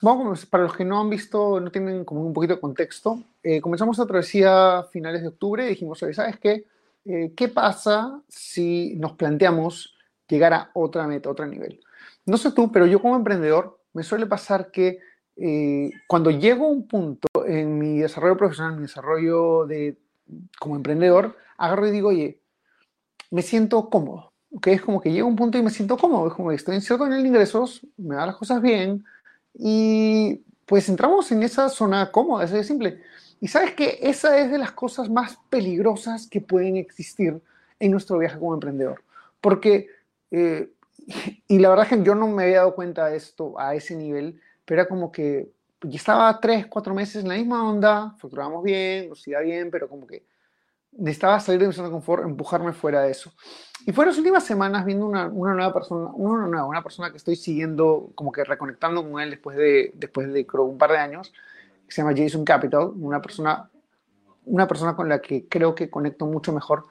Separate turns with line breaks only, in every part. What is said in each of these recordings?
Vamos, para los que no han visto, no tienen como un poquito de contexto, eh, comenzamos la travesía a finales de octubre y dijimos, ¿sabes qué? Eh, ¿Qué pasa si nos planteamos llegar a otra meta, otro nivel? No sé tú, pero yo como emprendedor me suele pasar que eh, cuando llego a un punto en mi desarrollo profesional, en mi desarrollo de, como emprendedor, agarro y digo, oye, me siento cómodo. ¿okay? Es como que llego a un punto y me siento cómodo. Es como que estoy en cierto nivel de ingresos, me da las cosas bien, y pues entramos en esa zona cómoda, es simple. Y sabes que esa es de las cosas más peligrosas que pueden existir en nuestro viaje como emprendedor. Porque, eh, y la verdad es que yo no me había dado cuenta de esto a ese nivel, pero era como que ya estaba tres, cuatro meses en la misma onda, facturábamos bien, nos iba bien, pero como que necesitaba salir de mi zona de confort, empujarme fuera de eso. Y fueron las últimas semanas viendo una, una, nueva persona, una nueva, una persona que estoy siguiendo, como que reconectando con él después de, después de creo, un par de años, que se llama Jason Capital, una persona, una persona con la que creo que conecto mucho mejor.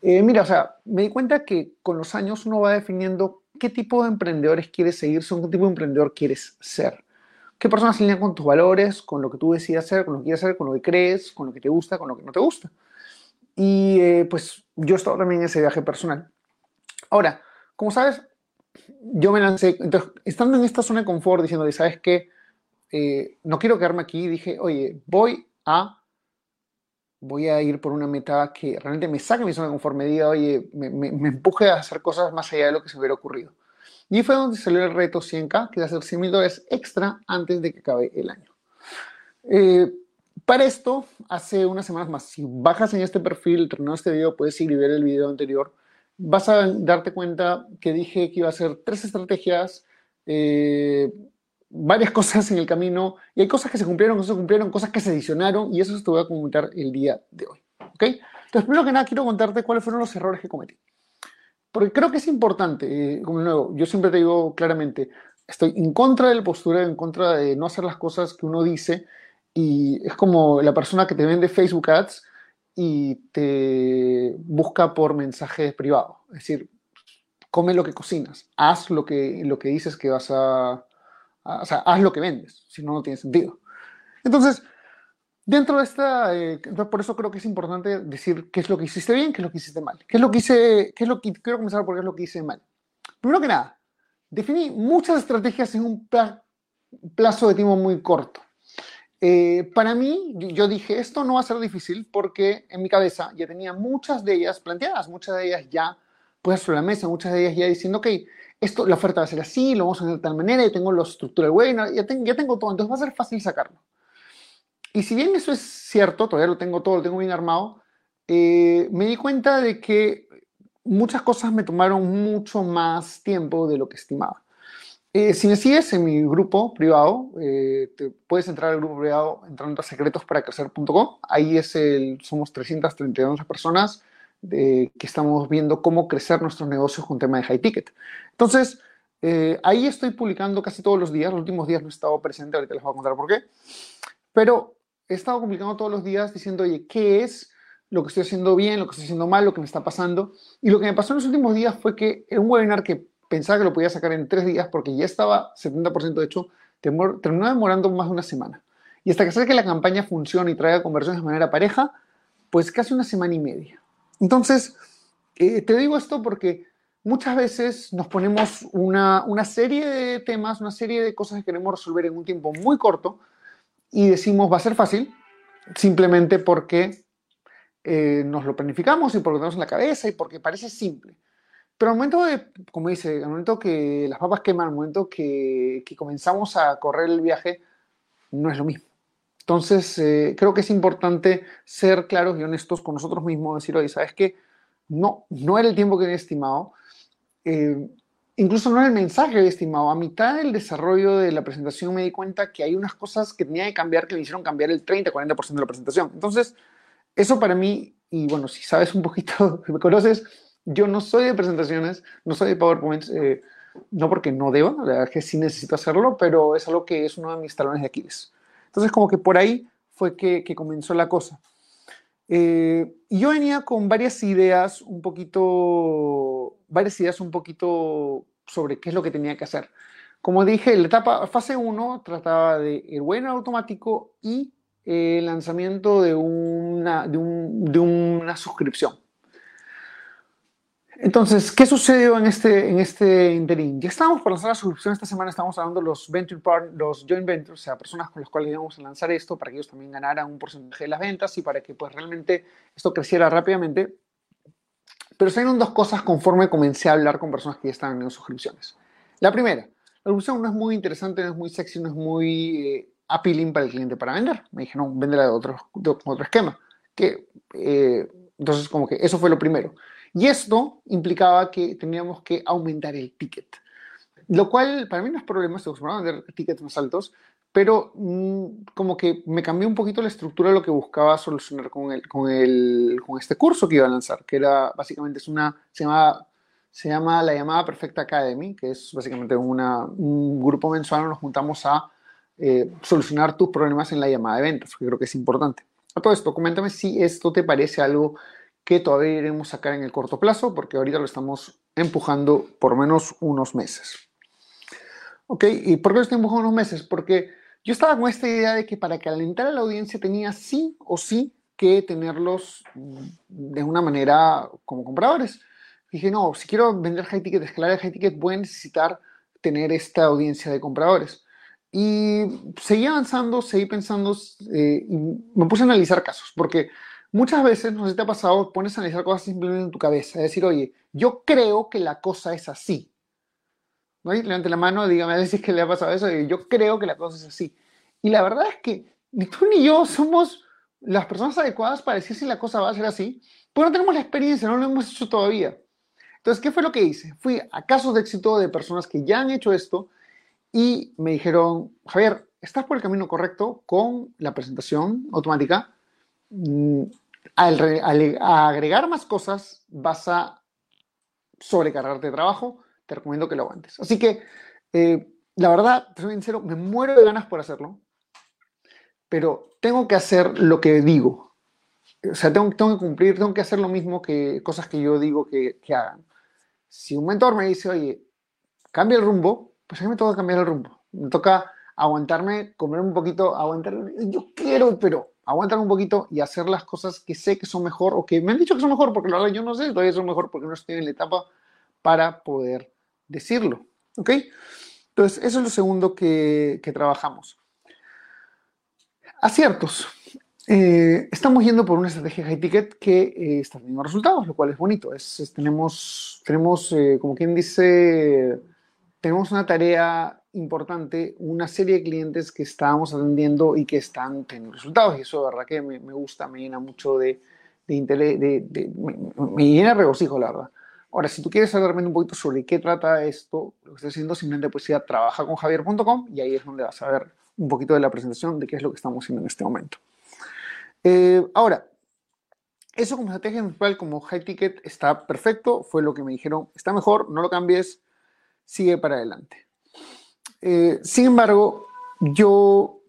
Eh, mira, o sea, me di cuenta que con los años uno va definiendo qué tipo de emprendedores quieres seguir, son qué tipo de emprendedor quieres ser. ¿Qué personas alinean con tus valores, con lo que tú decides hacer, con lo que quieres hacer, con lo que crees, con lo que te gusta, con lo que no te gusta? Y eh, pues yo he estado también en ese viaje personal. Ahora, como sabes, yo me lancé, entonces, estando en esta zona de confort, diciendo, ¿sabes qué? Eh, no quiero quedarme aquí, dije, oye, voy a, voy a ir por una meta que realmente me saque mi zona de confort, me diga, oye, me, me, empuje a hacer cosas más allá de lo que se hubiera ocurrido. Y fue donde salió el reto 100K, que es hacer 100 mil dólares extra antes de que acabe el año. Eh, para esto, hace unas semanas más, si bajas en este perfil, terminado este video, puedes ir y ver el video anterior, vas a darte cuenta que dije que iba a hacer tres estrategias, eh, varias cosas en el camino, y hay cosas que se cumplieron, cosas que se cumplieron, cosas que se adicionaron, y eso te voy a comentar el día de hoy. ¿Ok? Entonces, primero que nada, quiero contarte cuáles fueron los errores que cometí. Porque creo que es importante, eh, como nuevo, yo siempre te digo claramente, estoy en contra del postura, en contra de no hacer las cosas que uno dice, y es como la persona que te vende Facebook Ads y te busca por mensaje privado. Es decir, come lo que cocinas, haz lo que, lo que dices que vas a, O sea, haz lo que vendes, si no, no tiene sentido. Entonces, dentro de esta... Eh, por eso creo que es importante decir qué es lo que hiciste bien, qué es lo que hiciste mal. ¿Qué es lo que hice...? Qué es lo que, quiero comenzar por qué es lo que hice mal. Primero que nada, definí muchas estrategias en un plazo de tiempo muy corto. Eh, para mí, yo dije, esto no va a ser difícil porque en mi cabeza ya tenía muchas de ellas planteadas, muchas de ellas ya puestas sobre la mesa, muchas de ellas ya diciendo, ok, esto, la oferta va a ser así, lo vamos a hacer de tal manera, ya tengo la estructura del webinar, ya, ya tengo todo, entonces va a ser fácil sacarlo. Y si bien eso es cierto, todavía lo tengo todo, lo tengo bien armado, eh, me di cuenta de que muchas cosas me tomaron mucho más tiempo de lo que estimaba. Eh, si me sigues en mi grupo privado, eh, te puedes entrar al grupo privado entrando a secretosparacrecer.com. Ahí es el, somos 332 personas de, que estamos viendo cómo crecer nuestros negocios con tema de high ticket. Entonces, eh, ahí estoy publicando casi todos los días. Los últimos días no he estado presente, ahorita les voy a contar por qué. Pero he estado publicando todos los días diciendo, oye, ¿qué es lo que estoy haciendo bien, lo que estoy haciendo mal, lo que me está pasando? Y lo que me pasó en los últimos días fue que en un webinar que pensaba que lo podía sacar en tres días porque ya estaba 70% hecho, terminó demorando más de una semana. Y hasta que que la campaña funcione y traiga conversiones de manera pareja, pues casi una semana y media. Entonces, eh, te digo esto porque muchas veces nos ponemos una, una, serie de temas, una serie de cosas que queremos resolver en un tiempo muy corto y decimos va a ser fácil, simplemente porque eh, nos lo planificamos y porque lo tenemos en la cabeza y porque parece simple. Pero al momento de, como dice, al momento que las papas queman, al momento que, que comenzamos a correr el viaje, no es lo mismo. Entonces, eh, creo que es importante ser claros y honestos con nosotros mismos, decir, oye, ¿sabes qué? No, no era el tiempo que había estimado. Eh, incluso no en el mensaje, estimado, a mitad del desarrollo de la presentación me di cuenta que hay unas cosas que tenía que cambiar que me hicieron cambiar el 30-40% de la presentación. Entonces, eso para mí, y bueno, si sabes un poquito, si me conoces, yo no soy de presentaciones, no soy de PowerPoint, eh, no porque no deba, la verdad que sí necesito hacerlo, pero es algo que es uno de mis talones de Aquiles. Entonces, como que por ahí fue que, comenzó la cosa. Eh, yo venía con varias ideas un poquito, varias ideas un poquito sobre qué es lo que tenía que hacer. Como dije, la etapa fase 1 trataba de el webinar automático y el lanzamiento de una, de, un, de una suscripción. Entonces, ¿qué sucedió en este, en este interín? Ya estábamos por lanzar la suscripción esta semana, estamos hablando de los venture part, los joint ventures, o sea, personas con las cuales íbamos a lanzar esto para que ellos también ganaran un porcentaje de las ventas y para que pues realmente esto creciera rápidamente. Pero salieron dos cosas conforme comencé a hablar con personas que ya estaban en suscripciones. La primera, la suscripción no es muy interesante, no es muy sexy, no es muy eh, appealing para el cliente para vender. Me dijeron, véndela de otro, de otro esquema. Que, eh, entonces, como que eso fue lo primero. Y esto implicaba que teníamos que aumentar el ticket. Lo cual para mí no es problema, estoy acostumbrado a tickets más altos, pero mm, como que me cambió un poquito la estructura de lo que buscaba solucionar con, el, con, el, con este curso que iba a lanzar, que era básicamente es una, se llama, se llama la llamada Perfecta Academy, que es básicamente un grupo mensual, nos juntamos a eh, solucionar tus problemas en la llamada de ventas, que creo que es importante. A todo esto, coméntame si esto te parece algo que todavía iremos a sacar en el corto plazo, porque ahorita lo estamos empujando por menos unos meses. ¿Ok? ¿Y por qué lo estoy empujando unos meses? Porque yo estaba con esta idea de que para calentar a la audiencia tenía sí o sí que tenerlos de una manera como compradores. Dije, no, si quiero vender high ticket, escalar el high ticket, voy a necesitar tener esta audiencia de compradores. Y seguí avanzando, seguí pensando eh, y me puse a analizar casos, porque Muchas veces, no sé te ha pasado, pones a analizar cosas simplemente en tu cabeza, es decir, oye, yo creo que la cosa es así. ¿No? Levante la mano, dígame a que le ha pasado eso, yo creo que la cosa es así. Y la verdad es que ni tú ni yo somos las personas adecuadas para decir si la cosa va a ser así, porque no tenemos la experiencia, no lo hemos hecho todavía. Entonces, ¿qué fue lo que hice? Fui a casos de éxito de personas que ya han hecho esto y me dijeron, Javier, estás por el camino correcto con la presentación automática. Al, agregar más cosas vas a sobrecargarte de trabajo, te recomiendo que lo aguantes. Así que, eh, la verdad, soy sincero, me muero de ganas por hacerlo, pero tengo que hacer lo que digo. O sea, tengo, que cumplir, tengo que hacer lo mismo que cosas que yo digo que, que hagan. Si un mentor me dice, oye, cambia el rumbo, pues a mí me toca cambiar el rumbo. Me toca aguantarme, comer un poquito, aguantar. Yo quiero, pero aguantar un poquito y hacer las cosas que sé que son mejor o que me han dicho que son mejor, porque la verdad yo no sé, todavía son mejor porque no estoy en la etapa para poder decirlo. ¿Ok? Entonces, eso es lo segundo que, que trabajamos. Aciertos. Eh, estamos yendo por una estrategia high ticket que eh, está teniendo resultados, lo cual es bonito. Es, tenemos, tenemos eh, como quien dice, tenemos una tarea importante una serie de clientes que estábamos atendiendo y que están teniendo resultados. Y eso, de verdad, que me, me gusta, me llena mucho de, de interés, de, me, llena de regocijo, la verdad. Ahora, si tú quieres saber un poquito sobre qué trata esto, lo que estoy haciendo, simplemente pues ya trabaja con javier.com y ahí es donde vas a ver un poquito de la presentación de qué es lo que estamos haciendo en este momento. Eh, ahora, eso como estrategia principal, como high ticket, está perfecto, fue lo que me dijeron, está mejor, no lo cambies, sigue para adelante. Eh, sin embargo, yo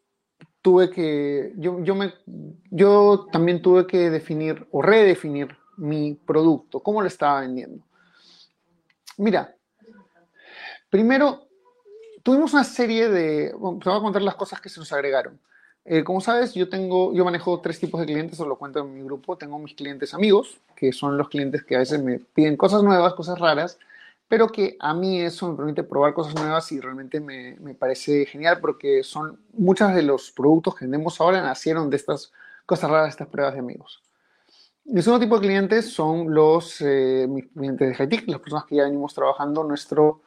tuve que, yo, yo, me, yo también tuve que definir o redefinir mi producto, cómo lo estaba vendiendo. Mira, primero tuvimos una serie de, bueno, te voy a contar las cosas que se nos agregaron. Eh, como sabes, yo tengo, yo manejo tres tipos de clientes, os lo cuento en mi grupo. Tengo mis clientes amigos, que son los clientes que a veces me piden cosas nuevas, cosas raras, pero que a mí eso me permite probar cosas nuevas y realmente me, me parece genial porque son muchos de los productos que vendemos ahora nacieron de estas cosas raras, estas pruebas de amigos. El segundo tipo de clientes son los eh, mis clientes de Hightech, las personas que ya venimos trabajando nuestro,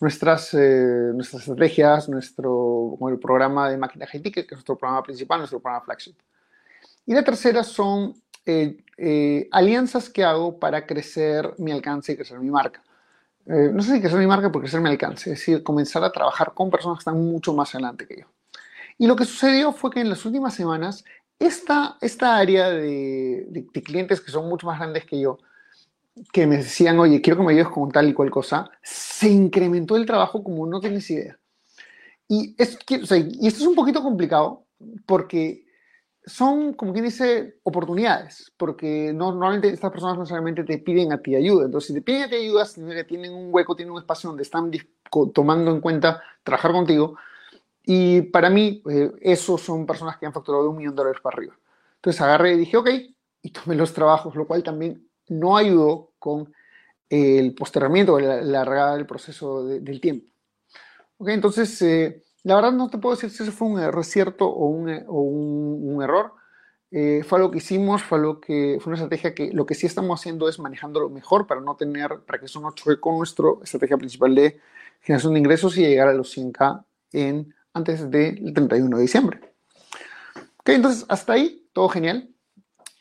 nuestras, eh, nuestras estrategias, nuestro el programa de máquina Hightech, que es nuestro programa principal, nuestro programa flagship. Y la tercera son eh, alianzas que hago para crecer mi alcance y crecer mi marca. Eh, no sé si crecer mi marca por crecer mi alcance, es decir, comenzar a trabajar con personas que están mucho más adelante que yo. Y lo que sucedió fue que en las últimas semanas, esta, esta área de, de, clientes que son mucho más grandes que yo, que me decían, oye, quiero que me ayudes con tal y cual cosa, se incrementó el trabajo como no tienes idea. Y, es, y esto es un poquito complicado porque son, como quien dice, oportunidades, porque no, normalmente estas personas no necesariamente te piden a ti ayuda. Entonces, si te piden a ti ayuda, significa que tienen un hueco, tienen un espacio donde están tomando en cuenta trabajar contigo. Y para mí, eh, esos son personas que han facturado de un millón de dólares para arriba. Entonces, agarré y dije, ok, y tomé los trabajos, lo cual también no ayudó con el postergamiento, la, la regada del proceso del tiempo. Ok, entonces... Eh, la verdad no te puedo decir si eso fue un error cierto o un, o un, error. Eh, fue algo que hicimos, fue algo que fue una estrategia que lo que sí estamos haciendo es manejándolo mejor para no tener, para que eso no choque con nuestra estrategia principal de generación de ingresos y llegar a los 100K en, antes del 31 de diciembre. Ok, entonces hasta ahí todo genial.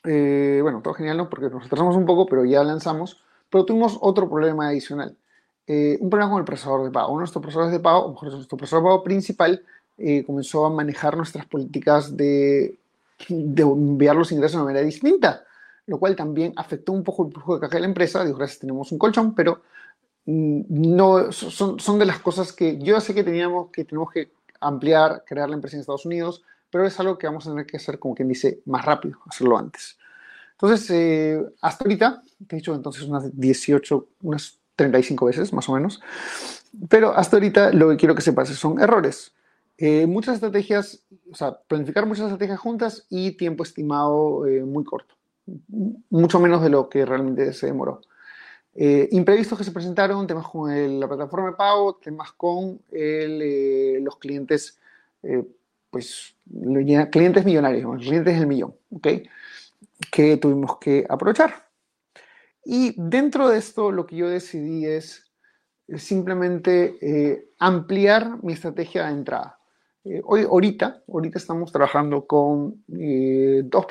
Eh, bueno, todo genial no, porque nos retrasamos un poco, pero ya lanzamos. Pero tuvimos otro problema adicional. Eh, un problema con el procesador de pago. Uno de nuestros procesadores de pago, o mejor nuestro procesador de pago principal, eh, comenzó a manejar nuestras políticas de, de, enviar los ingresos de manera distinta, lo cual también afectó un poco el flujo de caja de la empresa. Digo, gracias, tenemos un colchón, pero mm, no son, son de las cosas que yo sé que teníamos que tenemos que ampliar, crear la empresa en Estados Unidos, pero es algo que vamos a tener que hacer, como quien dice, más rápido, hacerlo antes. Entonces, eh, hasta ahorita, te he dicho entonces unas 18, unas 35 veces más o menos. Pero hasta ahorita lo que quiero que sepas son errores. Eh, muchas estrategias, o sea, planificar muchas estrategias juntas y tiempo estimado eh, muy corto, mucho menos de lo que realmente se demoró. Eh, imprevistos que se presentaron, temas con la plataforma de pago, temas con los clientes, pues, clientes millonarios, clientes del millón, ¿ok? Que tuvimos que aprovechar. Y dentro de esto lo que yo decidí es simplemente eh, ampliar mi estrategia de entrada. Eh, hoy, ahorita, ahorita estamos trabajando con eh, dos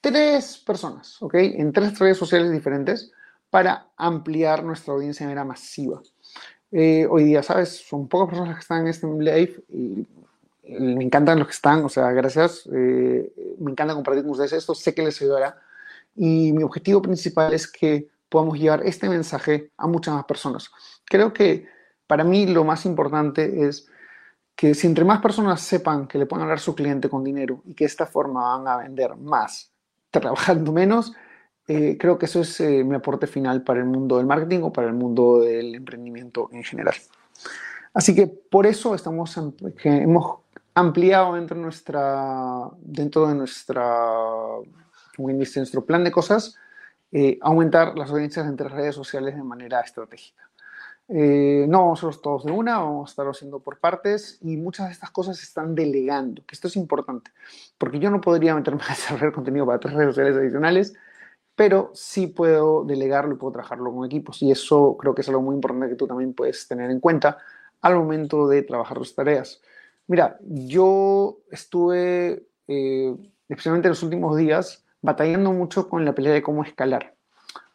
tres personas, ¿ok? En tres redes sociales diferentes para ampliar nuestra audiencia de manera masiva. hoy día, ¿sabes? Son pocas personas que están en este live y me encantan los que están, o sea, gracias. me encanta compartir con ustedes esto, sé que les ayudará y mi objetivo principal es que podamos llevar este mensaje a muchas más personas. Creo que para mí lo más importante es que si entre más personas sepan que le pueden hablar a su cliente con dinero y que de esta forma van a vender más trabajando menos, eh, creo que eso es eh, mi aporte final para el mundo del marketing o para el mundo del emprendimiento en general. Así que por eso estamos, hemos ampliado dentro de nuestra, dentro de nuestra dice, nuestro plan de cosas, eh, aumentar las audiencias entre redes sociales de manera estratégica. Eh, no vamos a hacerlo todos de una, vamos a estarlo haciendo por partes y muchas de estas cosas se están delegando, que esto es importante, porque yo no podría meterme a desarrollar contenido para tres redes sociales adicionales, pero sí puedo delegarlo y puedo trabajarlo con equipos y eso creo que es algo muy importante que tú también puedes tener en cuenta al momento de trabajar las tareas. Mira, yo estuve, eh, especialmente en los últimos días, batallando mucho con la pelea de cómo escalar.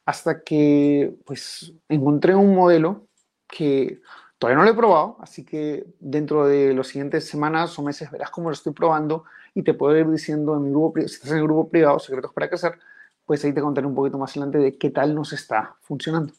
Hasta que pues encontré un modelo que todavía no lo he probado, así que dentro de las siguientes semanas o meses verás cómo lo estoy probando y te puedo ir diciendo en mi grupo, si estás en el grupo privado, Secretos para Crecer, pues ahí te contaré un poquito más adelante de qué tal nos está funcionando.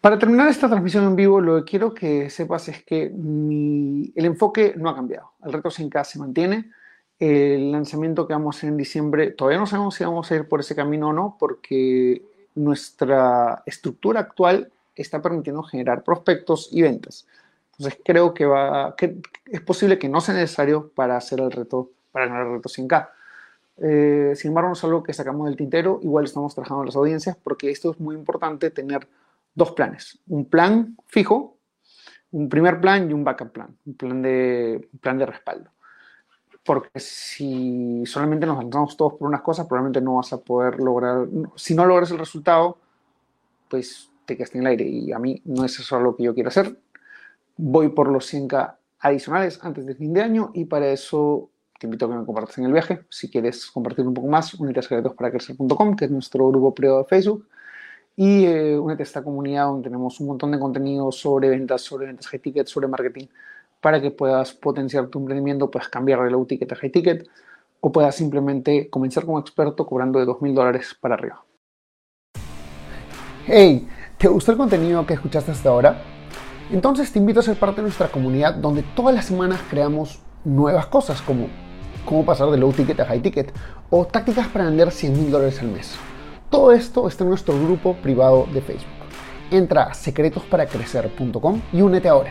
Para terminar esta transmisión en vivo, lo que quiero que sepas es que el enfoque no ha cambiado. El reto sin k se mantiene el lanzamiento que vamos a hacer en diciembre, todavía no sabemos si vamos a ir por ese camino o no, porque nuestra estructura actual está permitiendo generar prospectos y ventas. Entonces creo que, va, que es posible que no sea necesario para hacer el reto, para ganar el reto 100K. Eh, sin embargo, no es algo que sacamos del tintero, igual estamos trabajando en las audiencias, porque esto es muy importante tener dos planes. Un plan fijo, un primer plan y un backup plan, un plan de, un plan de respaldo porque si solamente nos lanzamos todos por unas cosas, probablemente no vas a poder lograr, si no logras el resultado, pues te quedas en el aire y a mí no es eso lo que yo quiero hacer. Voy por los 100k adicionales antes del fin de año y para eso te invito a que me compartas en el viaje. Si quieres compartir un poco más, unite a secretosparacrecer.com, que es nuestro grupo privado de Facebook. y eh, únete a esta comunidad donde tenemos un montón de contenido sobre ventas, sobre ventas high sobre marketing, para que puedas potenciar tu emprendimiento, puedas cambiar de low ticket a high ticket o puedas simplemente comenzar como experto cobrando de $2,000 dólares para arriba. Hey, ¿te gustó el contenido que escuchaste hasta ahora? Entonces te invito a ser parte de nuestra comunidad donde todas las semanas creamos nuevas cosas como cómo pasar de low ticket a high ticket o tácticas para vender 100 mil dólares al mes. Todo esto está en nuestro grupo privado de Facebook. Entra a secretosparacrecer.com y únete ahora.